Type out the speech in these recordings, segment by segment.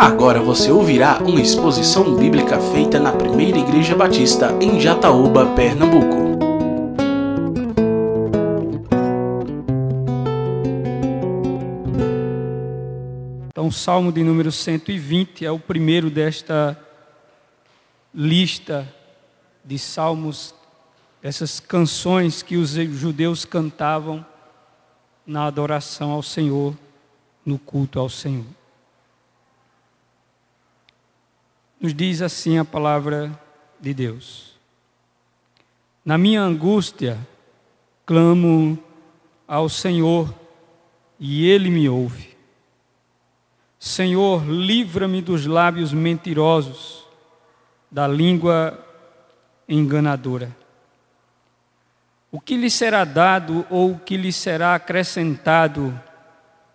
Agora você ouvirá uma exposição bíblica feita na Primeira Igreja Batista em Jataúba, Pernambuco. Então, o Salmo de número 120 é o primeiro desta lista de salmos, dessas canções que os judeus cantavam na adoração ao Senhor, no culto ao Senhor. Nos diz assim a palavra de Deus: Na minha angústia, clamo ao Senhor e Ele me ouve. Senhor, livra-me dos lábios mentirosos, da língua enganadora. O que lhe será dado ou o que lhe será acrescentado,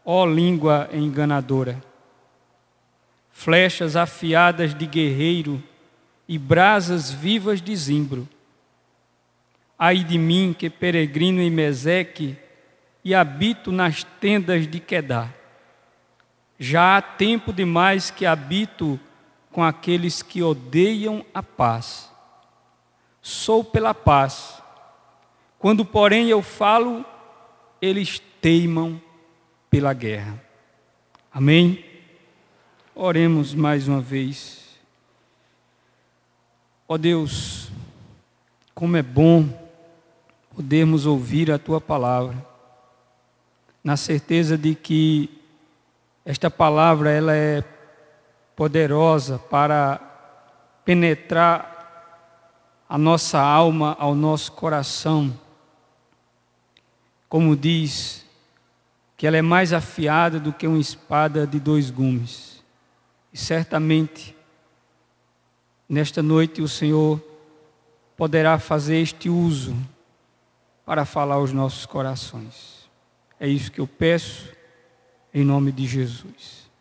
ó língua enganadora? Flechas afiadas de guerreiro e brasas vivas de zimbro. Ai de mim que peregrino em Meseque e habito nas tendas de Quedar. Já há tempo demais que habito com aqueles que odeiam a paz. Sou pela paz. Quando, porém, eu falo, eles teimam pela guerra. Amém? Oremos mais uma vez. Ó Deus, como é bom podermos ouvir a tua palavra, na certeza de que esta palavra ela é poderosa para penetrar a nossa alma, ao nosso coração. Como diz, que ela é mais afiada do que uma espada de dois gumes e certamente, nesta noite, o Senhor poderá fazer este uso para falar aos nossos corações. É isso que eu peço, em nome de Jesus.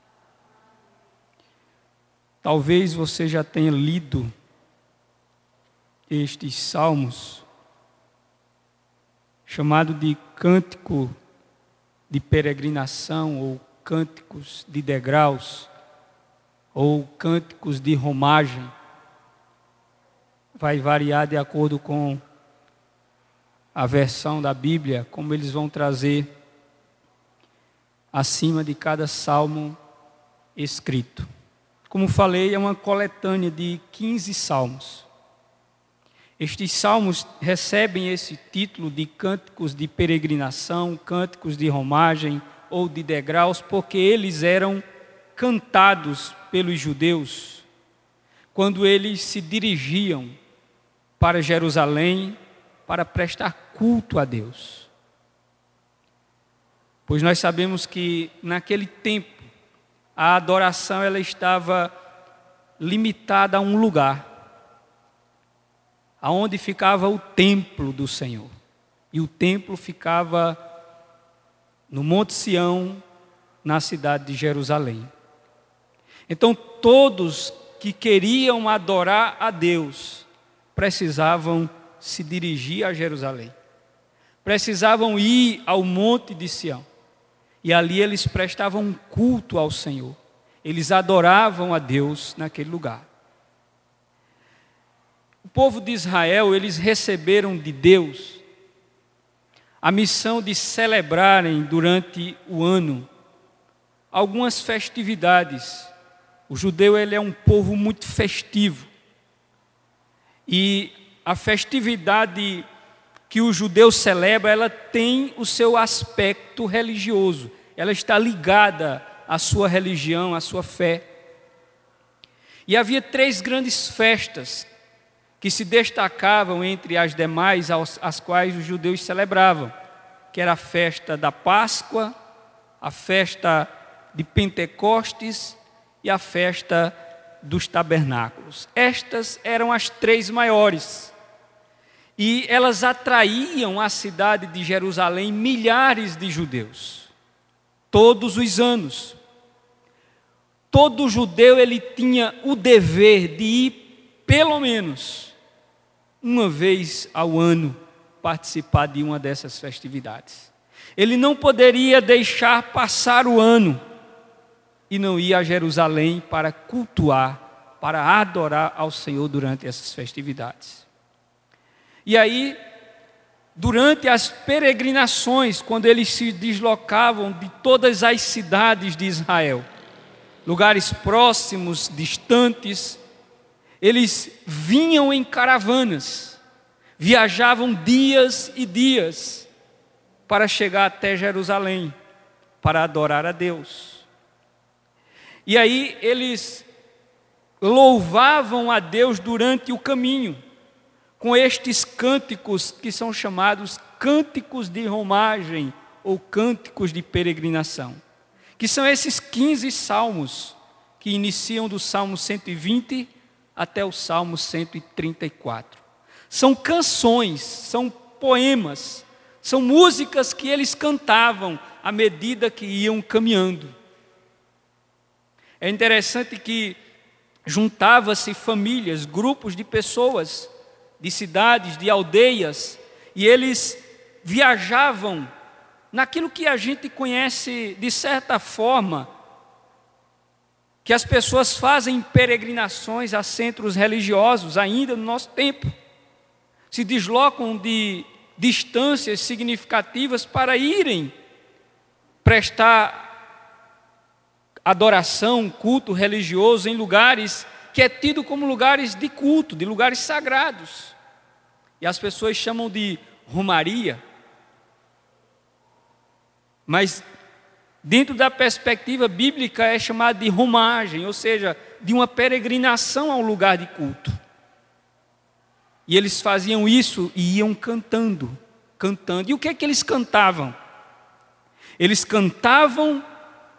Talvez você já tenha lido estes salmos, chamado de cântico de peregrinação ou cânticos de degraus ou cânticos de romagem. Vai variar de acordo com a versão da Bíblia, como eles vão trazer acima de cada salmo escrito. Como falei, é uma coletânea de 15 salmos. Estes salmos recebem esse título de cânticos de peregrinação, cânticos de romagem ou de degraus, porque eles eram cantados pelos judeus quando eles se dirigiam para Jerusalém para prestar culto a Deus. Pois nós sabemos que naquele tempo a adoração ela estava limitada a um lugar, aonde ficava o templo do Senhor. E o templo ficava no Monte Sião, na cidade de Jerusalém. Então, todos que queriam adorar a Deus precisavam se dirigir a Jerusalém, precisavam ir ao Monte de Sião, e ali eles prestavam culto ao Senhor, eles adoravam a Deus naquele lugar. O povo de Israel, eles receberam de Deus a missão de celebrarem durante o ano algumas festividades o judeu ele é um povo muito festivo. E a festividade que o judeu celebra, ela tem o seu aspecto religioso. Ela está ligada à sua religião, à sua fé. E havia três grandes festas que se destacavam entre as demais as quais os judeus celebravam, que era a festa da Páscoa, a festa de Pentecostes e a festa dos tabernáculos. Estas eram as três maiores. E elas atraíam à cidade de Jerusalém milhares de judeus, todos os anos. Todo judeu ele tinha o dever de ir pelo menos uma vez ao ano participar de uma dessas festividades. Ele não poderia deixar passar o ano e não ia a Jerusalém para cultuar, para adorar ao Senhor durante essas festividades. E aí, durante as peregrinações, quando eles se deslocavam de todas as cidades de Israel, lugares próximos, distantes, eles vinham em caravanas, viajavam dias e dias para chegar até Jerusalém, para adorar a Deus. E aí eles louvavam a Deus durante o caminho, com estes cânticos que são chamados cânticos de romagem ou cânticos de peregrinação, que são esses 15 salmos que iniciam do Salmo 120 até o Salmo 134. São canções, são poemas, são músicas que eles cantavam à medida que iam caminhando. É interessante que juntava-se famílias, grupos de pessoas, de cidades, de aldeias, e eles viajavam naquilo que a gente conhece de certa forma que as pessoas fazem peregrinações a centros religiosos ainda no nosso tempo. Se deslocam de distâncias significativas para irem prestar adoração, culto religioso em lugares que é tido como lugares de culto, de lugares sagrados. E as pessoas chamam de romaria. Mas dentro da perspectiva bíblica, é chamado de romagem, ou seja, de uma peregrinação ao lugar de culto. E eles faziam isso e iam cantando, cantando. E o que é que eles cantavam? Eles cantavam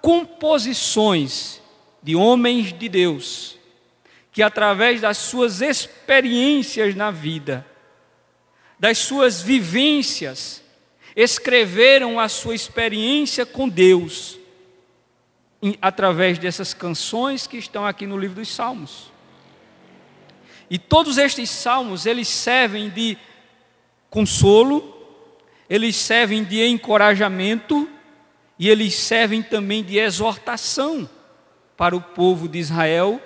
composições de homens de Deus, que através das suas experiências na vida, das suas vivências, escreveram a sua experiência com Deus através dessas canções que estão aqui no livro dos Salmos. E todos estes salmos, eles servem de consolo, eles servem de encorajamento e eles servem também de exortação para o povo de Israel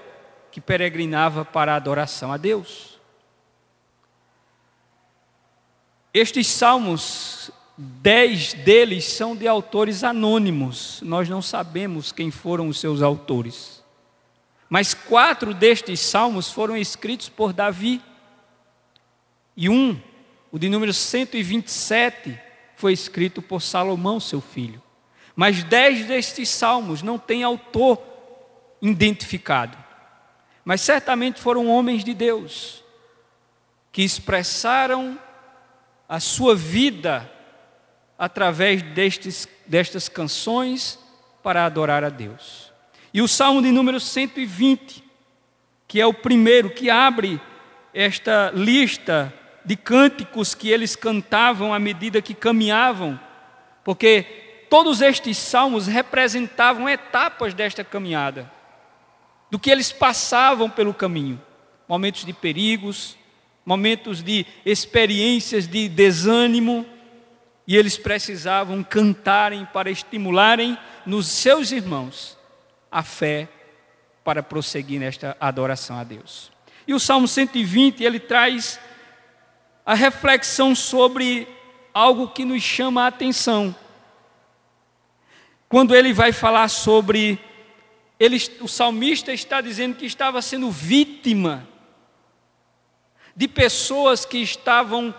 que peregrinava para a adoração a Deus. Estes salmos Dez deles são de autores anônimos, nós não sabemos quem foram os seus autores. Mas quatro destes salmos foram escritos por Davi. E um, o de número 127, foi escrito por Salomão, seu filho. Mas dez destes salmos não têm autor identificado. Mas certamente foram homens de Deus que expressaram a sua vida através destes, destas canções para adorar a Deus. E o Salmo de número 120, que é o primeiro que abre esta lista de cânticos que eles cantavam à medida que caminhavam, porque todos estes salmos representavam etapas desta caminhada, do que eles passavam pelo caminho, momentos de perigos, momentos de experiências de desânimo, e eles precisavam cantarem para estimularem nos seus irmãos a fé para prosseguir nesta adoração a Deus. E o Salmo 120, ele traz a reflexão sobre algo que nos chama a atenção. Quando ele vai falar sobre ele, o salmista está dizendo que estava sendo vítima de pessoas que estavam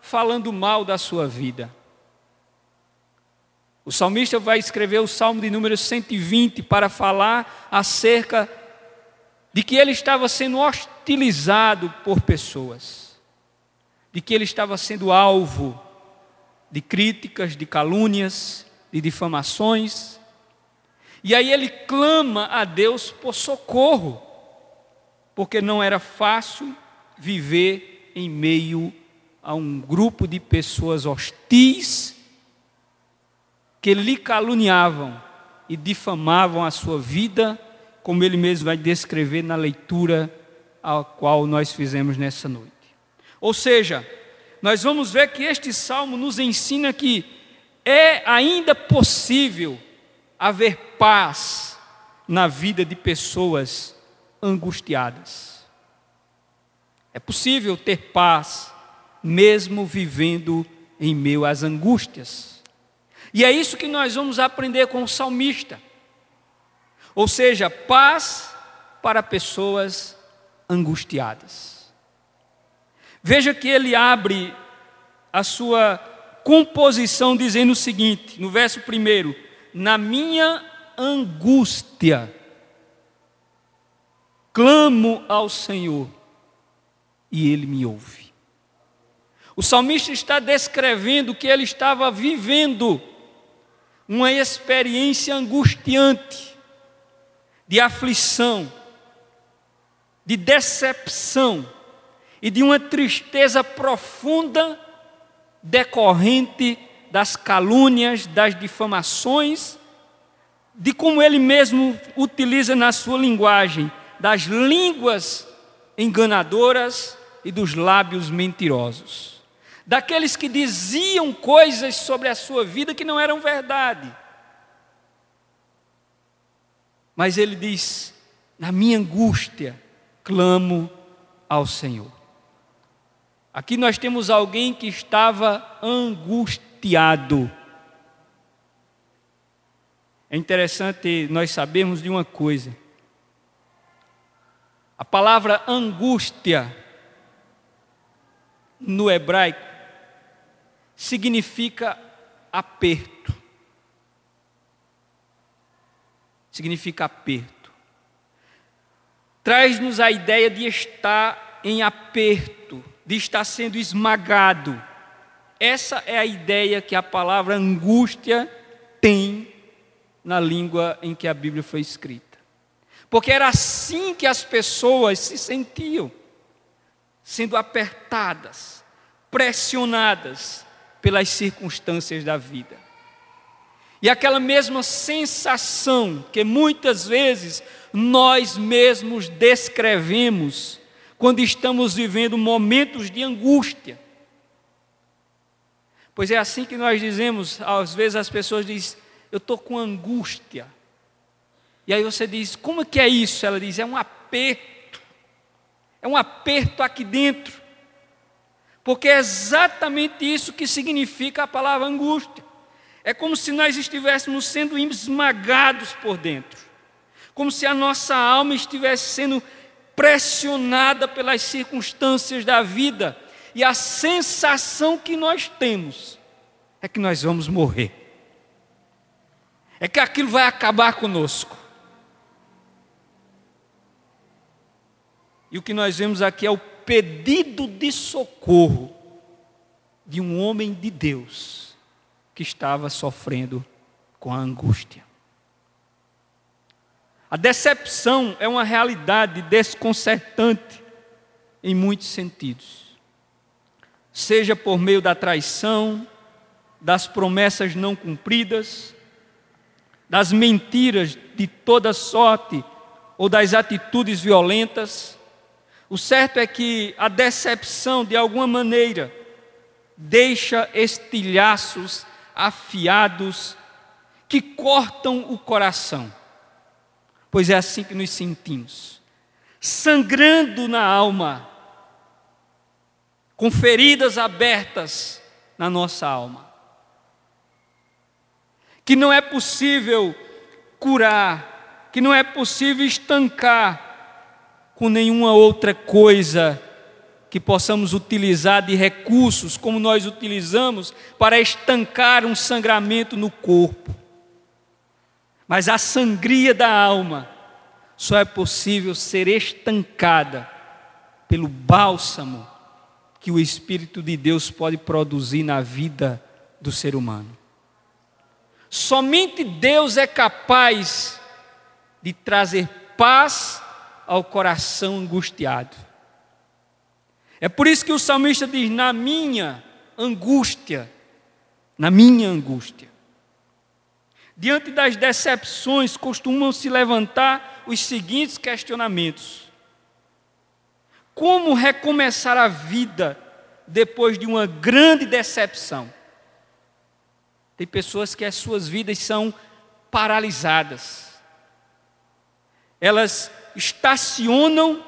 falando mal da sua vida. O salmista vai escrever o salmo de número 120 para falar acerca de que ele estava sendo hostilizado por pessoas, de que ele estava sendo alvo de críticas, de calúnias, de difamações. E aí ele clama a Deus por socorro, porque não era fácil viver em meio a um grupo de pessoas hostis que lhe caluniavam e difamavam a sua vida, como ele mesmo vai descrever na leitura a qual nós fizemos nessa noite. Ou seja, nós vamos ver que este salmo nos ensina que é ainda possível haver paz na vida de pessoas angustiadas. É possível ter paz mesmo vivendo em meio às angústias. E é isso que nós vamos aprender com o salmista. Ou seja, paz para pessoas angustiadas. Veja que ele abre a sua composição dizendo o seguinte, no verso primeiro: Na minha angústia, clamo ao Senhor e ele me ouve. O salmista está descrevendo que ele estava vivendo uma experiência angustiante, de aflição, de decepção e de uma tristeza profunda decorrente das calúnias, das difamações, de como ele mesmo utiliza na sua linguagem, das línguas enganadoras e dos lábios mentirosos. Daqueles que diziam coisas sobre a sua vida que não eram verdade. Mas ele diz: na minha angústia, clamo ao Senhor. Aqui nós temos alguém que estava angustiado. É interessante nós sabermos de uma coisa. A palavra angústia no hebraico significa aperto. Significa aperto. Traz-nos a ideia de estar em aperto, de estar sendo esmagado. Essa é a ideia que a palavra angústia tem na língua em que a Bíblia foi escrita. Porque era assim que as pessoas se sentiam, sendo apertadas, pressionadas pelas circunstâncias da vida. E aquela mesma sensação que muitas vezes nós mesmos descrevemos quando estamos vivendo momentos de angústia. Pois é assim que nós dizemos, às vezes as pessoas dizem, eu estou com angústia. E aí você diz, como que é isso? Ela diz, é um aperto. É um aperto aqui dentro. Porque é exatamente isso que significa a palavra angústia. É como se nós estivéssemos sendo esmagados por dentro. Como se a nossa alma estivesse sendo pressionada pelas circunstâncias da vida, e a sensação que nós temos é que nós vamos morrer, é que aquilo vai acabar conosco. E o que nós vemos aqui é o pedido de socorro de um homem de Deus que estava sofrendo com a angústia. A decepção é uma realidade desconcertante em muitos sentidos. Seja por meio da traição, das promessas não cumpridas, das mentiras de toda sorte ou das atitudes violentas. O certo é que a decepção, de alguma maneira, deixa estilhaços afiados que cortam o coração pois é assim que nos sentimos, sangrando na alma, com feridas abertas na nossa alma, que não é possível curar, que não é possível estancar com nenhuma outra coisa que possamos utilizar de recursos como nós utilizamos para estancar um sangramento no corpo. Mas a sangria da alma só é possível ser estancada pelo bálsamo que o Espírito de Deus pode produzir na vida do ser humano. Somente Deus é capaz de trazer paz ao coração angustiado. É por isso que o salmista diz: na minha angústia, na minha angústia. Diante das decepções, costumam se levantar os seguintes questionamentos: Como recomeçar a vida depois de uma grande decepção? Tem pessoas que as suas vidas são paralisadas. elas estacionam,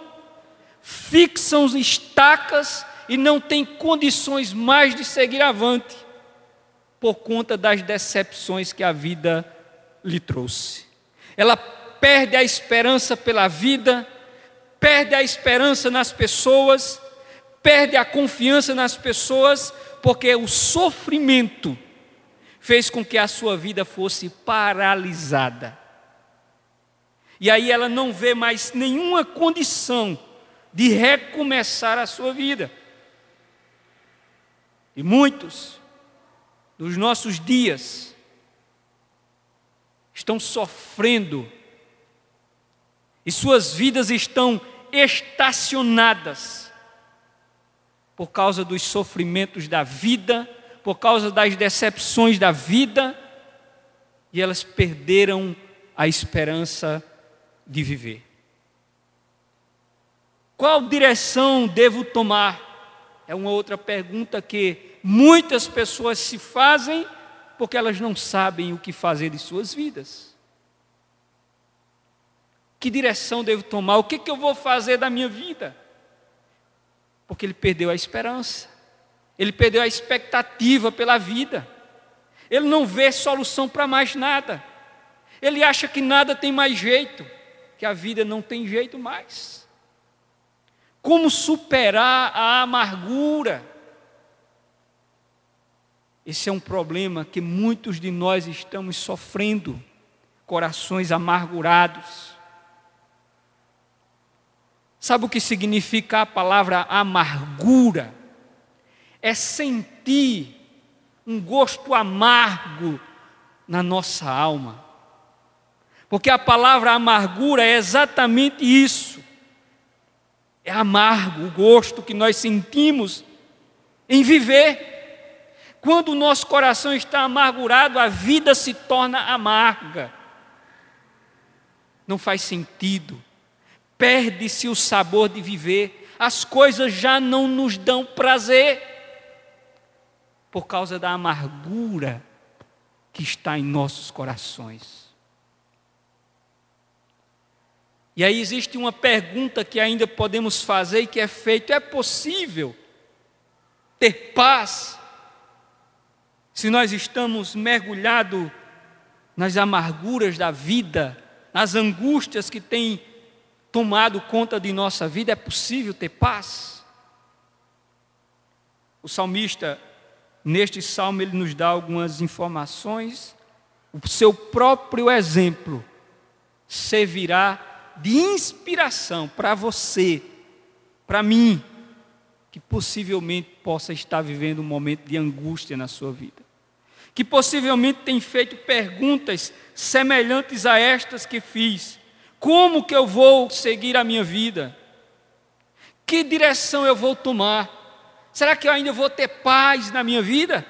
fixam estacas e não têm condições mais de seguir avante por conta das decepções que a vida lhe trouxe. Ela perde a esperança pela vida, perde a esperança nas pessoas, perde a confiança nas pessoas, porque o sofrimento fez com que a sua vida fosse paralisada. E aí ela não vê mais nenhuma condição de recomeçar a sua vida. E muitos dos nossos dias estão sofrendo e suas vidas estão estacionadas por causa dos sofrimentos da vida, por causa das decepções da vida, e elas perderam a esperança de viver. Qual direção devo tomar? É uma outra pergunta que muitas pessoas se fazem porque elas não sabem o que fazer de suas vidas. Que direção devo tomar? O que, que eu vou fazer da minha vida? Porque ele perdeu a esperança, ele perdeu a expectativa pela vida, ele não vê solução para mais nada, ele acha que nada tem mais jeito, que a vida não tem jeito mais. Como superar a amargura? Esse é um problema que muitos de nós estamos sofrendo, corações amargurados. Sabe o que significa a palavra amargura? É sentir um gosto amargo na nossa alma. Porque a palavra amargura é exatamente isso. É amargo o gosto que nós sentimos em viver. Quando o nosso coração está amargurado, a vida se torna amarga. Não faz sentido. Perde-se o sabor de viver. As coisas já não nos dão prazer por causa da amargura que está em nossos corações. E aí existe uma pergunta que ainda podemos fazer e que é feito: é possível ter paz se nós estamos mergulhados nas amarguras da vida, nas angústias que têm tomado conta de nossa vida? É possível ter paz? O salmista, neste salmo, ele nos dá algumas informações, o seu próprio exemplo servirá de inspiração para você, para mim, que possivelmente possa estar vivendo um momento de angústia na sua vida, que possivelmente tem feito perguntas semelhantes a estas que fiz: como que eu vou seguir a minha vida? Que direção eu vou tomar? Será que eu ainda vou ter paz na minha vida?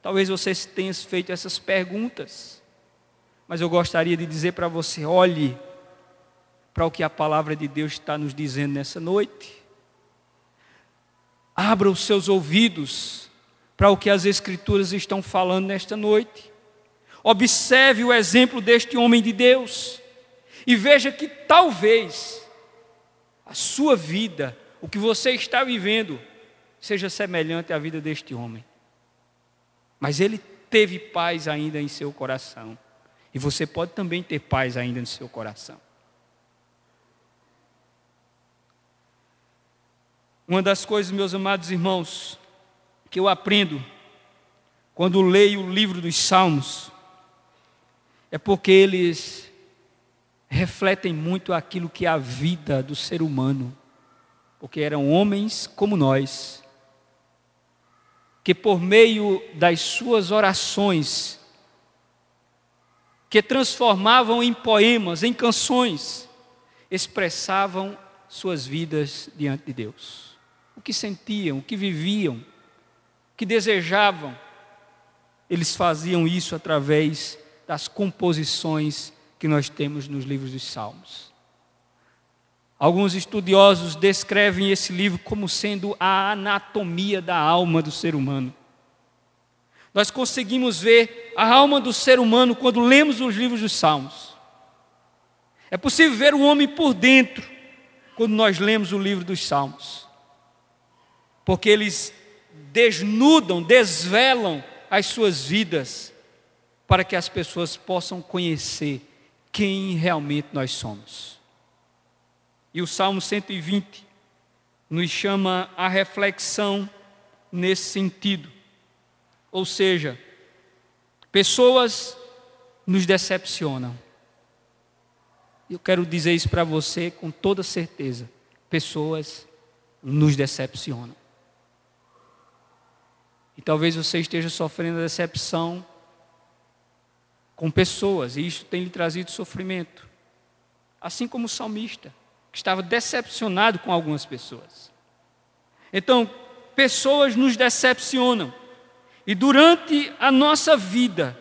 Talvez você tenha feito essas perguntas, mas eu gostaria de dizer para você: olhe, para o que a palavra de Deus está nos dizendo nessa noite. Abra os seus ouvidos para o que as Escrituras estão falando nesta noite. Observe o exemplo deste homem de Deus e veja que talvez a sua vida, o que você está vivendo, seja semelhante à vida deste homem. Mas ele teve paz ainda em seu coração. E você pode também ter paz ainda no seu coração. Uma das coisas, meus amados irmãos, que eu aprendo quando leio o livro dos Salmos, é porque eles refletem muito aquilo que é a vida do ser humano, porque eram homens como nós, que por meio das suas orações, que transformavam em poemas, em canções, expressavam suas vidas diante de Deus. O que sentiam, o que viviam, que desejavam. Eles faziam isso através das composições que nós temos nos livros dos Salmos. Alguns estudiosos descrevem esse livro como sendo a anatomia da alma do ser humano. Nós conseguimos ver a alma do ser humano quando lemos os livros dos Salmos. É possível ver o homem por dentro quando nós lemos o livro dos Salmos. Porque eles desnudam, desvelam as suas vidas para que as pessoas possam conhecer quem realmente nós somos. E o Salmo 120 nos chama a reflexão nesse sentido. Ou seja, pessoas nos decepcionam. Eu quero dizer isso para você com toda certeza. Pessoas nos decepcionam. E talvez você esteja sofrendo decepção com pessoas, e isso tem lhe trazido sofrimento. Assim como o salmista, que estava decepcionado com algumas pessoas. Então, pessoas nos decepcionam, e durante a nossa vida,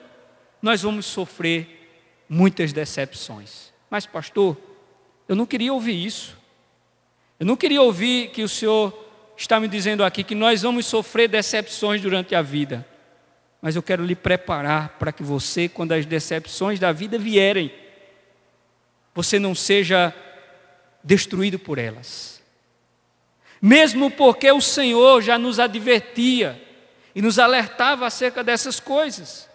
nós vamos sofrer muitas decepções. Mas, pastor, eu não queria ouvir isso. Eu não queria ouvir que o senhor está me dizendo aqui que nós vamos sofrer decepções durante a vida mas eu quero lhe preparar para que você, quando as decepções da vida vierem, você não seja destruído por elas. Mesmo porque o Senhor já nos advertia e nos alertava acerca dessas coisas.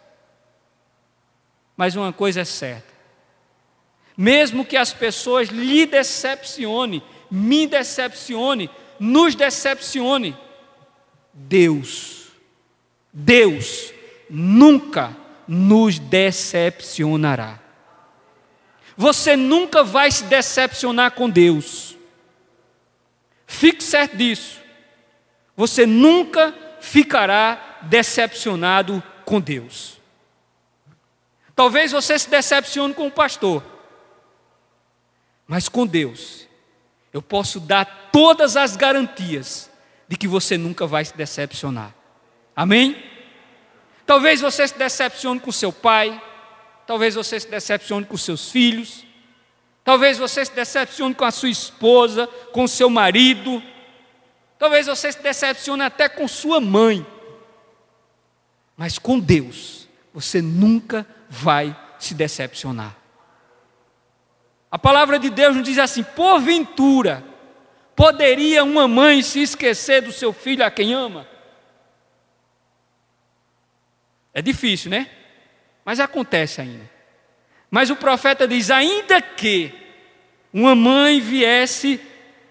Mas uma coisa é certa: mesmo que as pessoas lhe decepcione, me decepcione, nos decepcione, Deus, Deus nunca nos decepcionará. Você nunca vai se decepcionar com Deus. Fique certo disso. Você nunca ficará decepcionado com Deus. Talvez você se decepcione com o pastor, mas com Deus, eu posso dar todas as garantias de que você nunca vai se decepcionar. Amém? Talvez você se decepcione com seu pai, talvez você se decepcione com seus filhos, talvez você se decepcione com a sua esposa, com seu marido, talvez você se decepcione até com sua mãe. Mas com Deus, você nunca vai se decepcionar. A palavra de Deus nos diz assim: porventura, poderia uma mãe se esquecer do seu filho a quem ama? É difícil, né? Mas acontece ainda. Mas o profeta diz: ainda que uma mãe viesse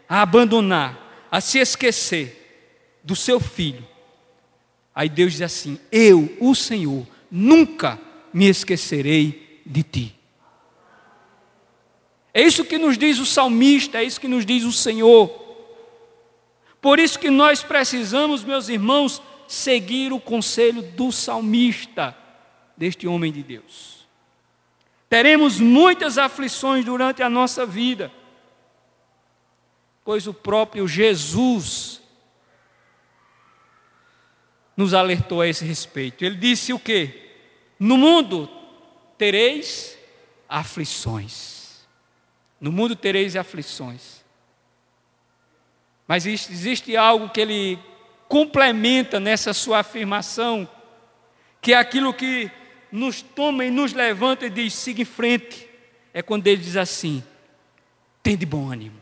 a abandonar, a se esquecer do seu filho, aí Deus diz assim: Eu, o Senhor, nunca me esquecerei de ti. É isso que nos diz o salmista, é isso que nos diz o Senhor. Por isso que nós precisamos, meus irmãos, seguir o conselho do salmista, deste homem de Deus. Teremos muitas aflições durante a nossa vida, pois o próprio Jesus nos alertou a esse respeito. Ele disse o que? No mundo tereis aflições. No mundo tereis aflições. Mas existe algo que ele complementa nessa sua afirmação, que é aquilo que nos toma e nos levanta e diz: siga em frente. É quando ele diz assim: tem de bom ânimo,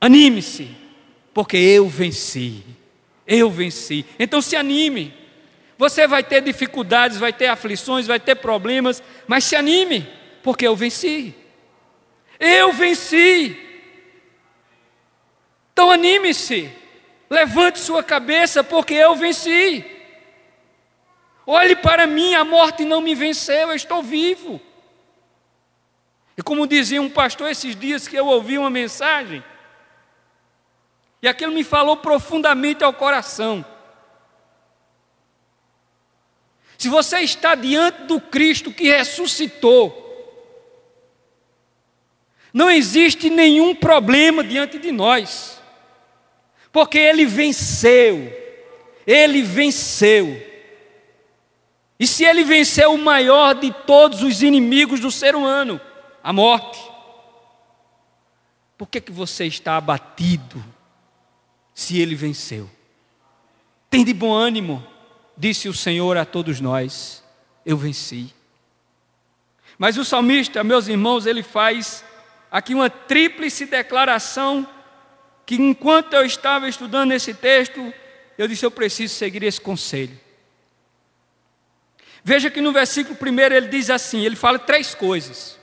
anime-se, porque eu venci, eu venci. Então se anime. Você vai ter dificuldades, vai ter aflições, vai ter problemas, mas se anime, porque eu venci. Eu venci. Então anime-se. Levante sua cabeça, porque eu venci. Olhe para mim, a morte não me venceu, eu estou vivo. E como dizia um pastor esses dias que eu ouvi uma mensagem, e aquilo me falou profundamente ao coração. Se você está diante do Cristo que ressuscitou, não existe nenhum problema diante de nós. Porque ele venceu. Ele venceu. E se ele venceu o maior de todos os inimigos do ser humano, a morte, por que, que você está abatido se ele venceu? Tem de bom ânimo, disse o Senhor a todos nós: Eu venci. Mas o salmista, meus irmãos, ele faz aqui uma tríplice declaração que enquanto eu estava estudando esse texto, eu disse: eu preciso seguir esse conselho. Veja que no versículo primeiro ele diz assim: ele fala três coisas,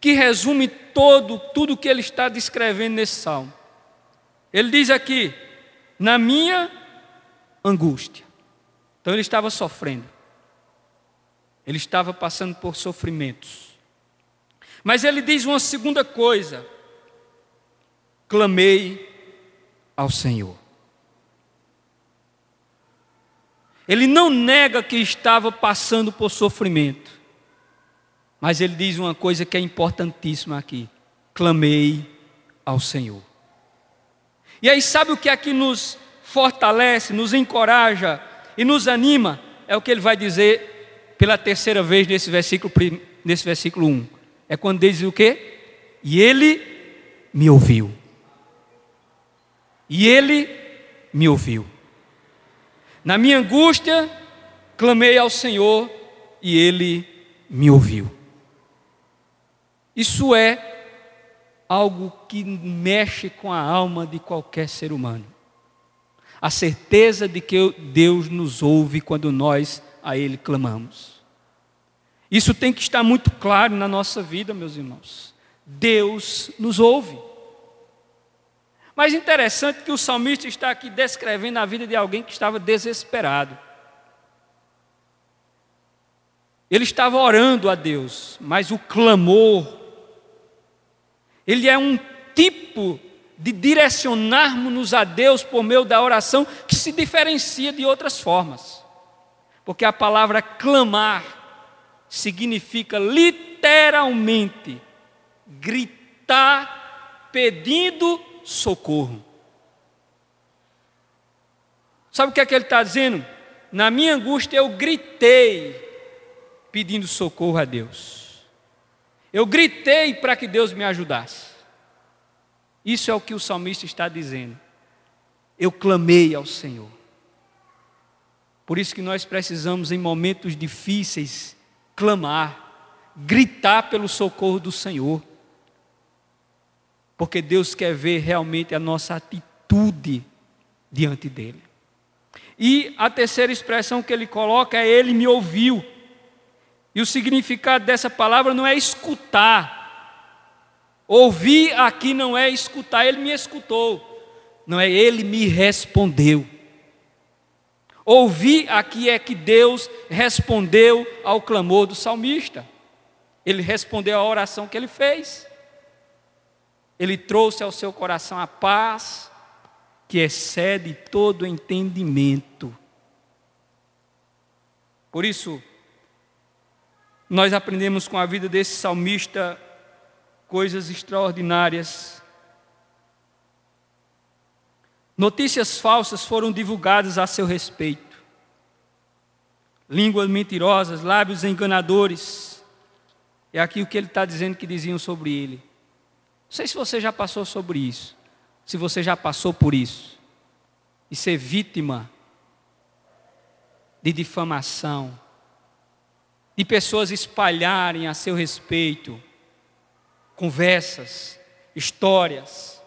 que resume todo, tudo que ele está descrevendo nesse salmo. Ele diz aqui: na minha angústia. Então ele estava sofrendo, ele estava passando por sofrimentos. Mas ele diz uma segunda coisa: clamei ao Senhor. Ele não nega que estava passando por sofrimento, mas ele diz uma coisa que é importantíssima aqui: clamei ao Senhor. E aí, sabe o que aqui nos fortalece, nos encoraja e nos anima? É o que ele vai dizer pela terceira vez nesse versículo, nesse versículo 1. É quando diz o quê? E ele me ouviu. E ele me ouviu. Na minha angústia, clamei ao Senhor e Ele me ouviu. Isso é algo que mexe com a alma de qualquer ser humano. A certeza de que Deus nos ouve quando nós a Ele clamamos. Isso tem que estar muito claro na nossa vida, meus irmãos. Deus nos ouve. Mas interessante que o salmista está aqui descrevendo a vida de alguém que estava desesperado. Ele estava orando a Deus, mas o clamor, ele é um tipo de direcionarmos-nos a Deus por meio da oração que se diferencia de outras formas. Porque a palavra clamar significa literalmente gritar pedindo socorro. Sabe o que é que ele está dizendo? Na minha angústia eu gritei pedindo socorro a Deus. Eu gritei para que Deus me ajudasse. Isso é o que o salmista está dizendo. Eu clamei ao Senhor. Por isso que nós precisamos, em momentos difíceis, clamar, gritar pelo socorro do Senhor porque Deus quer ver realmente a nossa atitude diante dele. E a terceira expressão que ele coloca é: Ele me ouviu. E o significado dessa palavra não é escutar. Ouvir aqui não é escutar, ele me escutou. Não é ele me respondeu. Ouvir aqui é que Deus respondeu ao clamor do salmista. Ele respondeu à oração que ele fez. Ele trouxe ao seu coração a paz que excede todo entendimento. Por isso, nós aprendemos com a vida desse salmista coisas extraordinárias. Notícias falsas foram divulgadas a seu respeito. Línguas mentirosas, lábios enganadores. É aqui o que ele está dizendo que diziam sobre ele. Não sei se você já passou sobre isso, se você já passou por isso, e ser vítima de difamação, de pessoas espalharem a seu respeito conversas, histórias,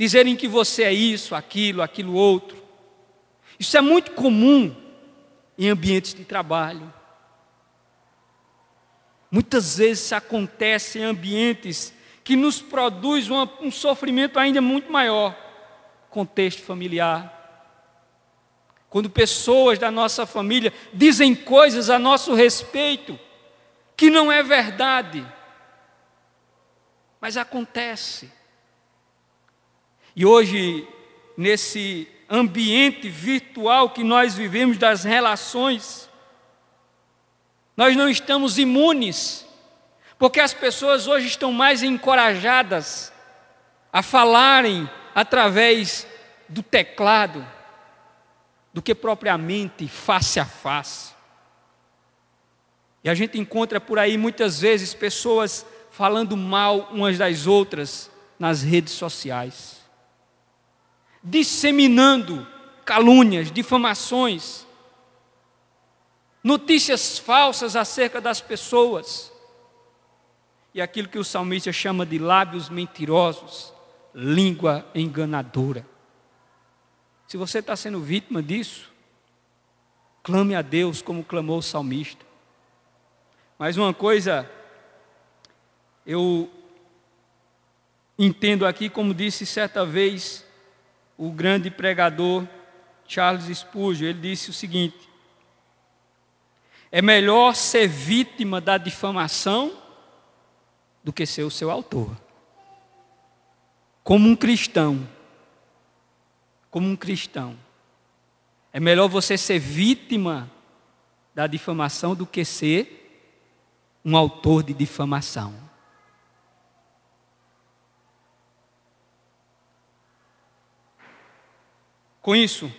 dizerem que você é isso, aquilo, aquilo outro. Isso é muito comum em ambientes de trabalho. Muitas vezes isso acontece em ambientes que nos produz um sofrimento ainda muito maior contexto familiar. Quando pessoas da nossa família dizem coisas a nosso respeito que não é verdade, mas acontece. E hoje, nesse ambiente virtual que nós vivemos das relações, nós não estamos imunes porque as pessoas hoje estão mais encorajadas a falarem através do teclado do que propriamente face a face. E a gente encontra por aí muitas vezes pessoas falando mal umas das outras nas redes sociais, disseminando calúnias, difamações, notícias falsas acerca das pessoas e aquilo que o salmista chama de lábios mentirosos, língua enganadora. Se você está sendo vítima disso, clame a Deus como clamou o salmista. Mas uma coisa eu entendo aqui, como disse certa vez o grande pregador Charles Spurgeon, ele disse o seguinte: é melhor ser vítima da difamação do que ser o seu autor. Como um cristão, como um cristão, é melhor você ser vítima da difamação do que ser um autor de difamação. Com isso,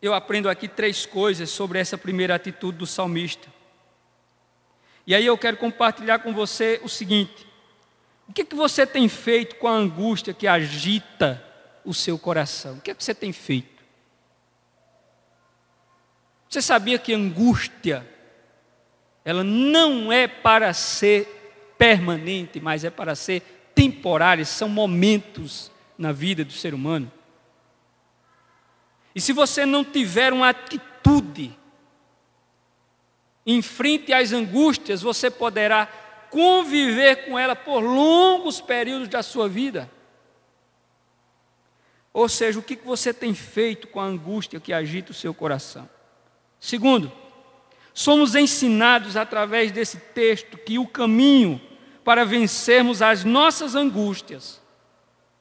eu aprendo aqui três coisas sobre essa primeira atitude do salmista. E aí eu quero compartilhar com você o seguinte: o que, é que você tem feito com a angústia que agita o seu coração? O que é que você tem feito? Você sabia que angústia, ela não é para ser permanente, mas é para ser temporária, são momentos na vida do ser humano. E se você não tiver uma atitude em frente às angústias, você poderá conviver com ela por longos períodos da sua vida. Ou seja, o que você tem feito com a angústia que agita o seu coração? Segundo, somos ensinados através desse texto que o caminho para vencermos as nossas angústias,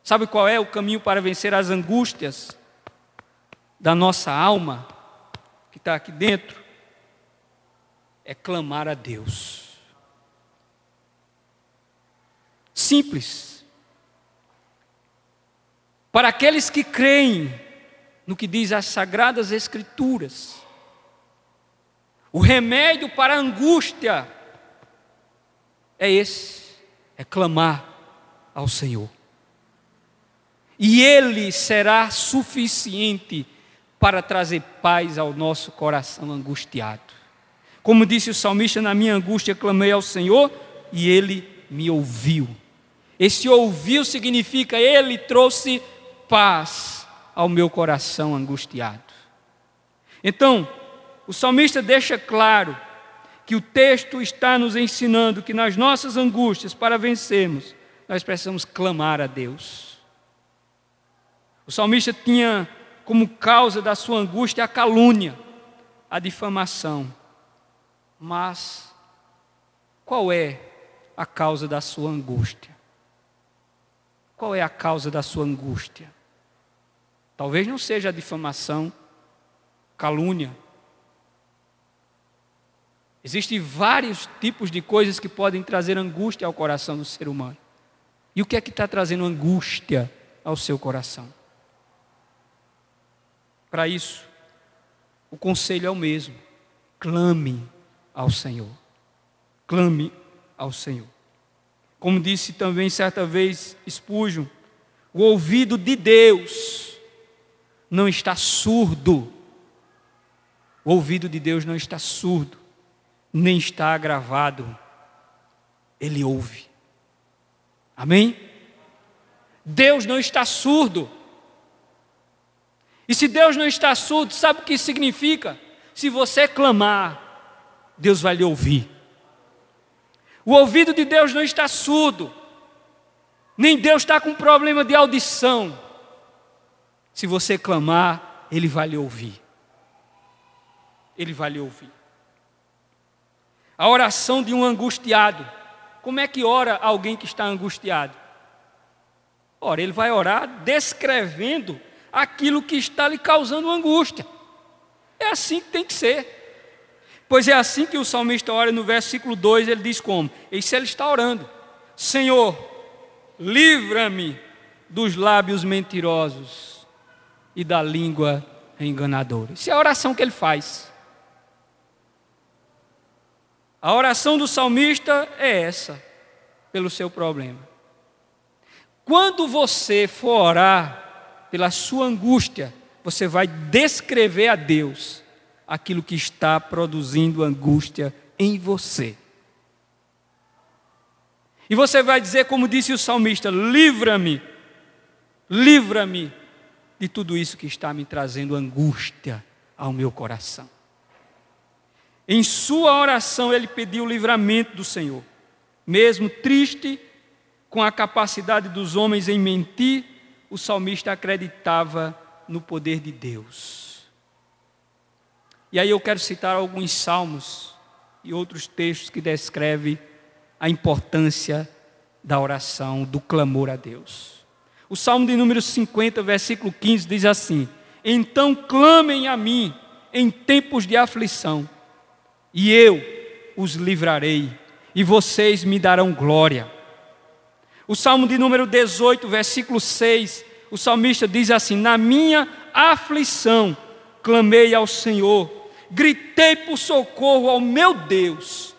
sabe qual é o caminho para vencer as angústias? Da nossa alma, que está aqui dentro, é clamar a Deus. Simples. Para aqueles que creem no que diz as Sagradas Escrituras, o remédio para a angústia é esse: é clamar ao Senhor. E Ele será suficiente para trazer paz ao nosso coração angustiado. Como disse o salmista, na minha angústia clamei ao Senhor e ele me ouviu. Esse ouviu significa ele trouxe paz ao meu coração angustiado. Então, o salmista deixa claro que o texto está nos ensinando que nas nossas angústias, para vencermos, nós precisamos clamar a Deus. O salmista tinha como causa da sua angústia a calúnia, a difamação. Mas qual é a causa da sua angústia? Qual é a causa da sua angústia? Talvez não seja a difamação, calúnia. Existem vários tipos de coisas que podem trazer angústia ao coração do ser humano. E o que é que está trazendo angústia ao seu coração? Para isso, o conselho é o mesmo: clame ao Senhor. Clame ao Senhor. Como disse também certa vez Espúgio, o ouvido de Deus não está surdo. O ouvido de Deus não está surdo, nem está agravado. Ele ouve. Amém? Deus não está surdo. E se Deus não está surdo, sabe o que isso significa? Se você clamar, Deus vai lhe ouvir. O ouvido de Deus não está surdo, nem Deus está com problema de audição. Se você clamar, Ele vai lhe ouvir. Ele vai lhe ouvir. A oração de um angustiado. Como é que ora alguém que está angustiado? Ora, ele vai orar descrevendo aquilo que está lhe causando angústia. É assim que tem que ser. Pois é assim que o salmista ora no versículo 2, ele diz como? Isso ele está orando: Senhor, livra-me dos lábios mentirosos e da língua enganadora. Isso é a oração que ele faz. A oração do salmista é essa, pelo seu problema. Quando você for orar pela sua angústia, você vai descrever a Deus aquilo que está produzindo angústia em você. E você vai dizer, como disse o salmista: livra-me, livra-me de tudo isso que está me trazendo angústia ao meu coração. Em sua oração, ele pediu o livramento do Senhor, mesmo triste, com a capacidade dos homens em mentir, o salmista acreditava no poder de Deus. E aí eu quero citar alguns salmos e outros textos que descrevem a importância da oração, do clamor a Deus. O Salmo de número 50, versículo 15 diz assim: Então clamem a mim em tempos de aflição, e eu os livrarei, e vocês me darão glória. O Salmo de número 18, versículo 6, o salmista diz assim: Na minha aflição clamei ao Senhor, gritei por socorro ao meu Deus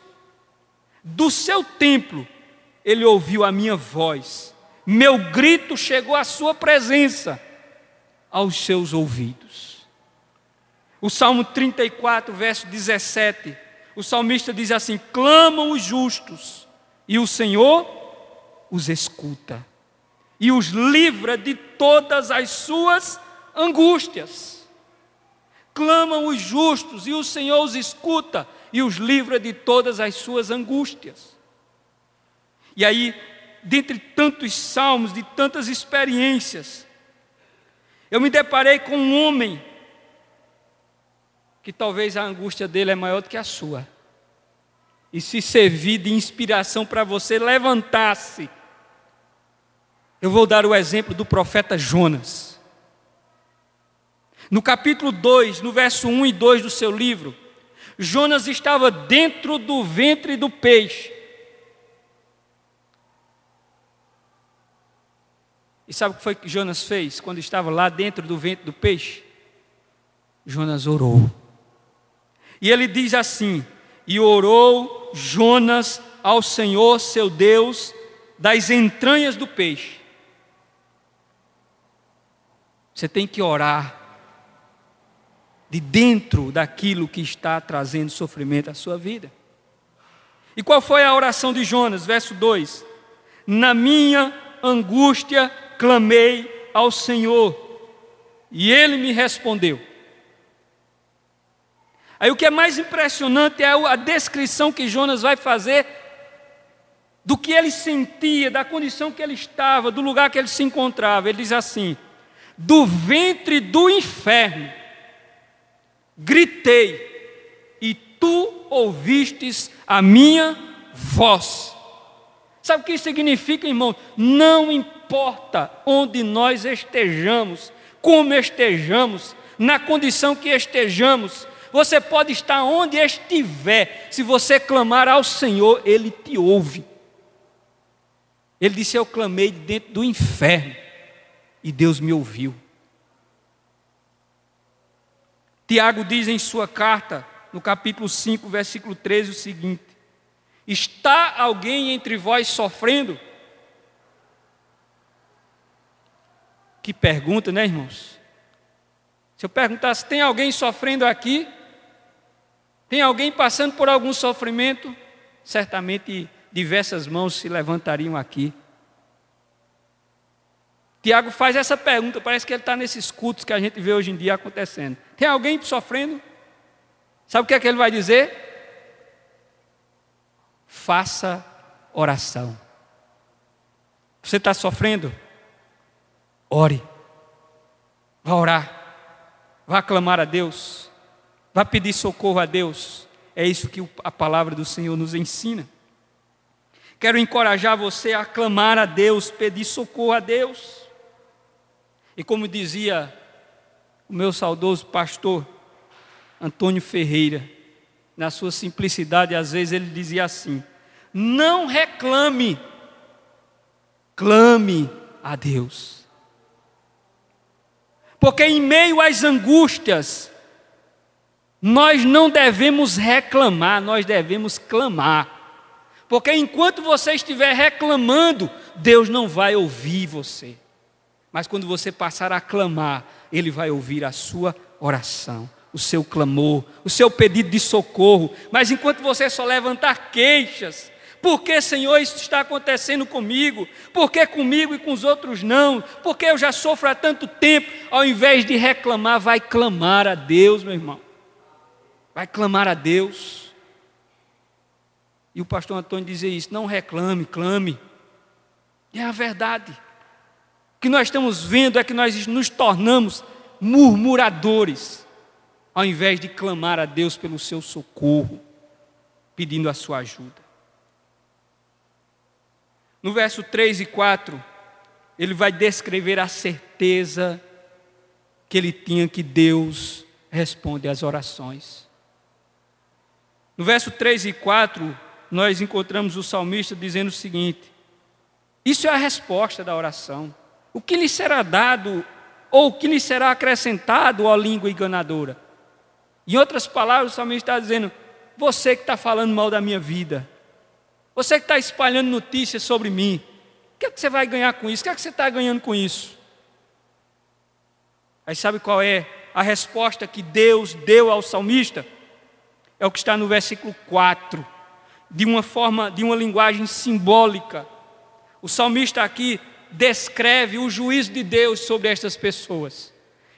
do seu templo, ele ouviu a minha voz, meu grito chegou à sua presença, aos seus ouvidos. O Salmo 34, verso 17, o salmista diz assim: Clamam os justos, e o Senhor os escuta, e os livra de todas as suas angústias. Clamam os justos, e o Senhor os escuta, e os livra de todas as suas angústias. E aí, dentre tantos salmos, de tantas experiências, eu me deparei com um homem que talvez a angústia dele é maior do que a sua. E se servir de inspiração para você levantar-se. Eu vou dar o exemplo do profeta Jonas. No capítulo 2, no verso 1 e 2 do seu livro, Jonas estava dentro do ventre do peixe. E sabe o que foi que Jonas fez quando estava lá dentro do ventre do peixe? Jonas orou. E ele diz assim: E orou Jonas ao Senhor seu Deus das entranhas do peixe. Você tem que orar de dentro daquilo que está trazendo sofrimento à sua vida. E qual foi a oração de Jonas? Verso 2: Na minha angústia clamei ao Senhor, e ele me respondeu. Aí o que é mais impressionante é a descrição que Jonas vai fazer do que ele sentia, da condição que ele estava, do lugar que ele se encontrava. Ele diz assim: do ventre do inferno gritei, e tu ouvistes a minha voz. Sabe o que isso significa, irmão? Não importa onde nós estejamos, como estejamos, na condição que estejamos, você pode estar onde estiver, se você clamar ao Senhor, Ele te ouve. Ele disse: Eu clamei dentro do inferno, e Deus me ouviu. Tiago diz em sua carta, no capítulo 5, versículo 13, o seguinte: Está alguém entre vós sofrendo? Que pergunta, né, irmãos? Se eu perguntasse, tem alguém sofrendo aqui? Tem alguém passando por algum sofrimento? Certamente diversas mãos se levantariam aqui. Tiago faz essa pergunta, parece que ele está nesses cultos que a gente vê hoje em dia acontecendo. Tem alguém sofrendo? Sabe o que é que ele vai dizer? Faça oração. Você está sofrendo? Ore. Vá orar. Vá clamar a Deus. Vá pedir socorro a Deus. É isso que a palavra do Senhor nos ensina. Quero encorajar você a clamar a Deus, pedir socorro a Deus. E como dizia o meu saudoso pastor Antônio Ferreira, na sua simplicidade, às vezes ele dizia assim: não reclame, clame a Deus. Porque em meio às angústias, nós não devemos reclamar, nós devemos clamar. Porque enquanto você estiver reclamando, Deus não vai ouvir você. Mas quando você passar a clamar, Ele vai ouvir a sua oração, o seu clamor, o seu pedido de socorro. Mas enquanto você só levantar queixas, Por que, Senhor, isso está acontecendo comigo? Por que comigo e com os outros não? Porque eu já sofro há tanto tempo. Ao invés de reclamar, vai clamar a Deus, meu irmão. Vai clamar a Deus. E o pastor Antônio dizia isso: não reclame, clame. É a verdade. Que nós estamos vendo é que nós nos tornamos murmuradores, ao invés de clamar a Deus pelo seu socorro, pedindo a sua ajuda. No verso 3 e 4, ele vai descrever a certeza que ele tinha que Deus responde às orações. No verso 3 e 4, nós encontramos o salmista dizendo o seguinte: Isso é a resposta da oração. O que lhe será dado ou o que lhe será acrescentado à língua enganadora? Em outras palavras, o salmista está dizendo: Você que está falando mal da minha vida, você que está espalhando notícias sobre mim, o que, é que você vai ganhar com isso? O que, é que você está ganhando com isso? Aí sabe qual é a resposta que Deus deu ao salmista? É o que está no versículo 4, de uma forma, de uma linguagem simbólica. O salmista aqui descreve o juízo de Deus sobre estas pessoas.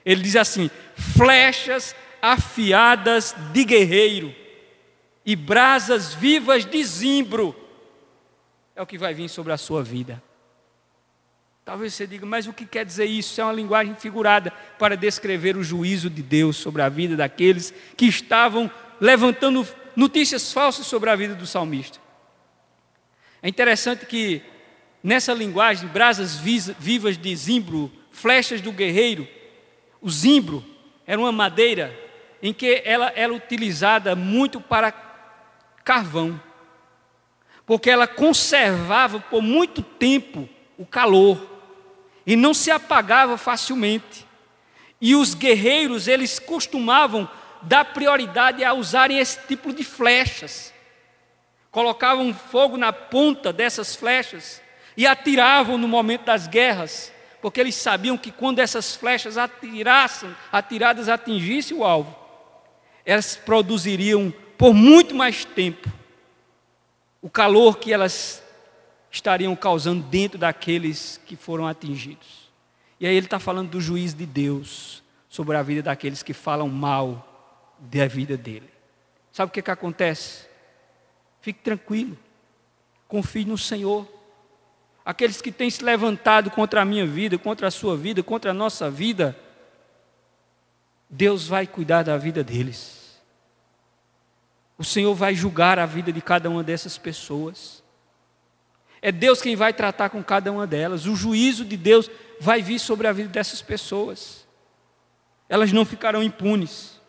Ele diz assim: flechas afiadas de guerreiro e brasas vivas de zimbro é o que vai vir sobre a sua vida. Talvez você diga, mas o que quer dizer isso? É uma linguagem figurada para descrever o juízo de Deus sobre a vida daqueles que estavam levantando notícias falsas sobre a vida do salmista. É interessante que nessa linguagem, brasas vivas de zimbro, flechas do guerreiro, o zimbro era uma madeira em que ela era utilizada muito para carvão porque ela conservava por muito tempo o calor e não se apagava facilmente. E os guerreiros, eles costumavam dar prioridade a usarem esse tipo de flechas. Colocavam fogo na ponta dessas flechas e atiravam no momento das guerras, porque eles sabiam que quando essas flechas atirassem, atiradas atingissem o alvo, elas produziriam por muito mais tempo o calor que elas estariam causando dentro daqueles que foram atingidos. E aí ele está falando do juízo de Deus sobre a vida daqueles que falam mal da vida dele. Sabe o que, que acontece? Fique tranquilo, confie no Senhor. Aqueles que têm se levantado contra a minha vida, contra a sua vida, contra a nossa vida, Deus vai cuidar da vida deles. O Senhor vai julgar a vida de cada uma dessas pessoas. É Deus quem vai tratar com cada uma delas. O juízo de Deus vai vir sobre a vida dessas pessoas. Elas não ficarão impunes.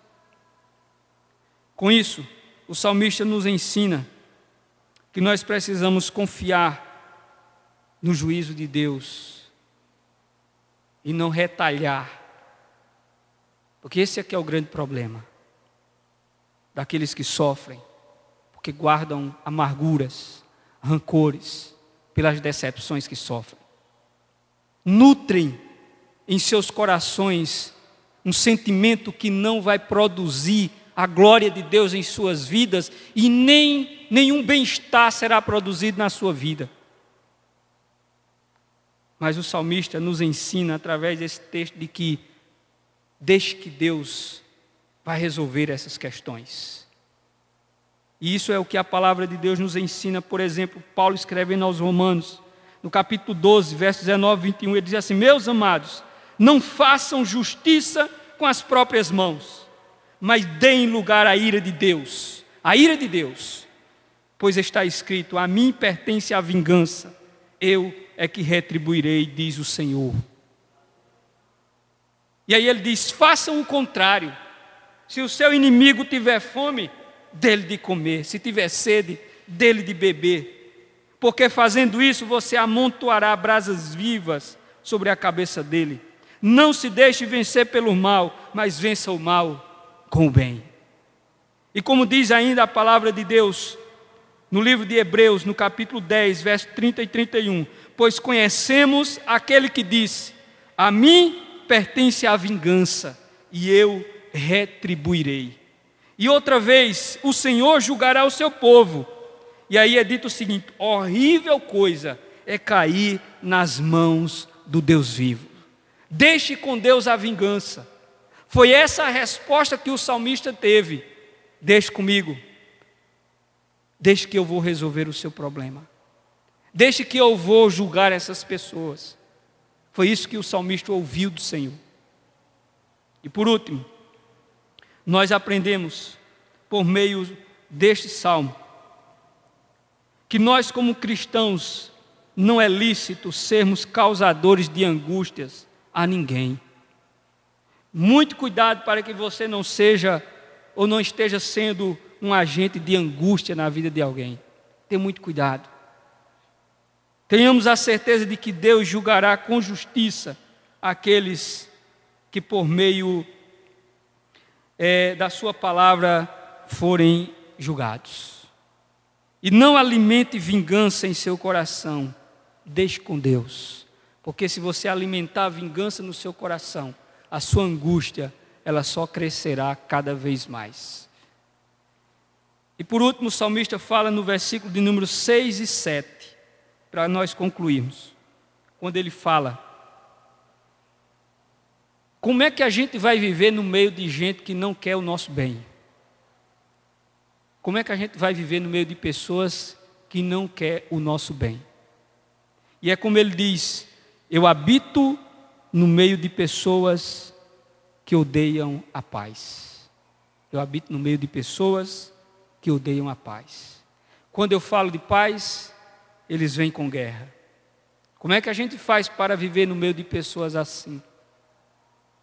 Com isso, o salmista nos ensina que nós precisamos confiar no juízo de Deus e não retalhar. Porque esse aqui é o grande problema daqueles que sofrem, porque guardam amarguras, rancores, pelas decepções que sofrem. Nutrem em seus corações um sentimento que não vai produzir a glória de Deus em suas vidas e nem nenhum bem-estar será produzido na sua vida. Mas o salmista nos ensina através desse texto de que deixe que Deus vai resolver essas questões. E isso é o que a palavra de Deus nos ensina, por exemplo, Paulo escrevendo aos Romanos, no capítulo 12, versos 19 e 21, ele diz assim: Meus amados, não façam justiça com as próprias mãos, mas deem lugar à ira de Deus, a ira de Deus, pois está escrito: A mim pertence a vingança, eu é que retribuirei, diz o Senhor. E aí ele diz: façam o contrário. Se o seu inimigo tiver fome, dele de comer. Se tiver sede, dele de beber. Porque fazendo isso, você amontoará brasas vivas sobre a cabeça dele. Não se deixe vencer pelo mal, mas vença o mal com o bem. E como diz ainda a palavra de Deus, no livro de Hebreus, no capítulo 10, verso 30 e 31, pois conhecemos aquele que disse: A mim pertence a vingança, e eu retribuirei. E outra vez, o Senhor julgará o seu povo, E aí é dito o seguinte: horrível coisa é cair nas mãos do Deus vivo. Deixe com Deus a vingança. Foi essa a resposta que o salmista teve. Deixe comigo. Deixe que eu vou resolver o seu problema. Deixe que eu vou julgar essas pessoas. Foi isso que o salmista ouviu do Senhor. E por último, nós aprendemos por meio deste salmo que nós, como cristãos, não é lícito sermos causadores de angústias a ninguém. Muito cuidado para que você não seja ou não esteja sendo um agente de angústia na vida de alguém. Tenha muito cuidado. Tenhamos a certeza de que Deus julgará com justiça aqueles que, por meio é, da Sua palavra, forem julgados. E não alimente vingança em seu coração, deixe com Deus. Porque se você alimentar a vingança no seu coração, a sua angústia, ela só crescerá cada vez mais. E por último, o salmista fala no versículo de número 6 e 7, para nós concluirmos. Quando ele fala: Como é que a gente vai viver no meio de gente que não quer o nosso bem? Como é que a gente vai viver no meio de pessoas que não quer o nosso bem? E é como ele diz: Eu habito no meio de pessoas que odeiam a paz. Eu habito no meio de pessoas que odeiam a paz. Quando eu falo de paz, eles vêm com guerra. Como é que a gente faz para viver no meio de pessoas assim?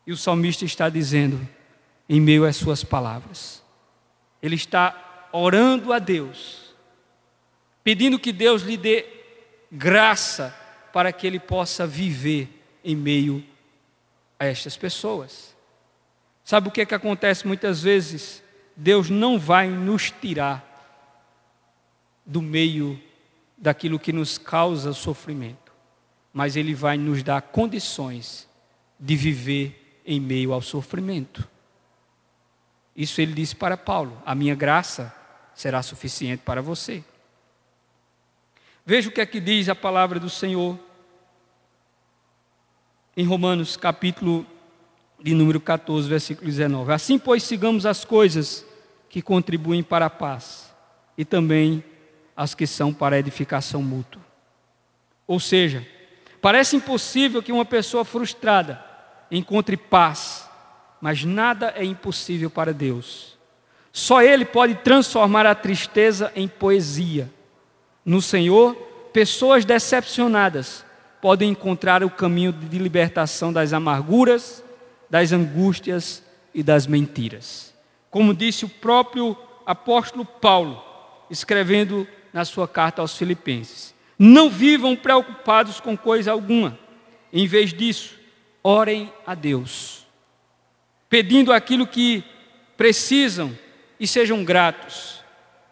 E o salmista está dizendo, em meio às suas palavras, ele está orando a Deus, pedindo que Deus lhe dê graça para que ele possa viver em meio a estas pessoas. Sabe o que, é que acontece muitas vezes? Deus não vai nos tirar do meio daquilo que nos causa sofrimento, mas Ele vai nos dar condições de viver em meio ao sofrimento. Isso ele disse para Paulo: a minha graça será suficiente para você. Veja o que é que diz a palavra do Senhor em Romanos capítulo de número 14, versículo 19. Assim, pois, sigamos as coisas que contribuem para a paz e também as que são para a edificação mútua. Ou seja, parece impossível que uma pessoa frustrada encontre paz, mas nada é impossível para Deus. Só Ele pode transformar a tristeza em poesia. No Senhor, pessoas decepcionadas podem encontrar o caminho de libertação das amarguras, das angústias e das mentiras. Como disse o próprio apóstolo Paulo, escrevendo na sua carta aos Filipenses: Não vivam preocupados com coisa alguma, em vez disso, orem a Deus, pedindo aquilo que precisam e sejam gratos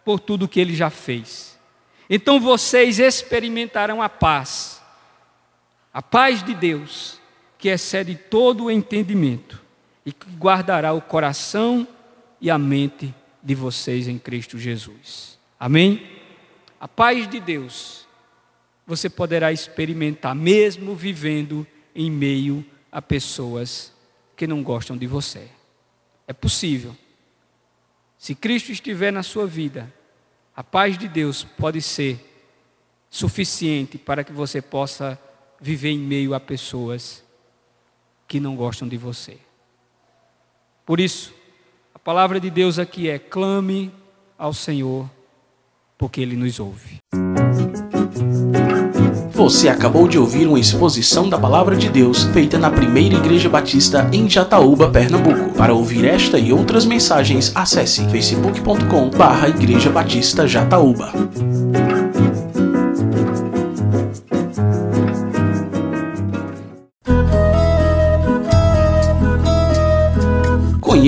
por tudo que Ele já fez. Então vocês experimentarão a paz a paz de Deus, que excede todo o entendimento e que guardará o coração e a mente de vocês em Cristo Jesus. Amém? A paz de Deus você poderá experimentar mesmo vivendo em meio a pessoas que não gostam de você. É possível. Se Cristo estiver na sua vida, a paz de Deus pode ser suficiente para que você possa viver em meio a pessoas que não gostam de você. Por isso, a palavra de Deus aqui é: clame ao Senhor, porque Ele nos ouve. Você acabou de ouvir uma exposição da Palavra de Deus feita na Primeira Igreja Batista em Jataúba, Pernambuco. Para ouvir esta e outras mensagens, acesse facebook.com/barra Igreja Batista Jataúba.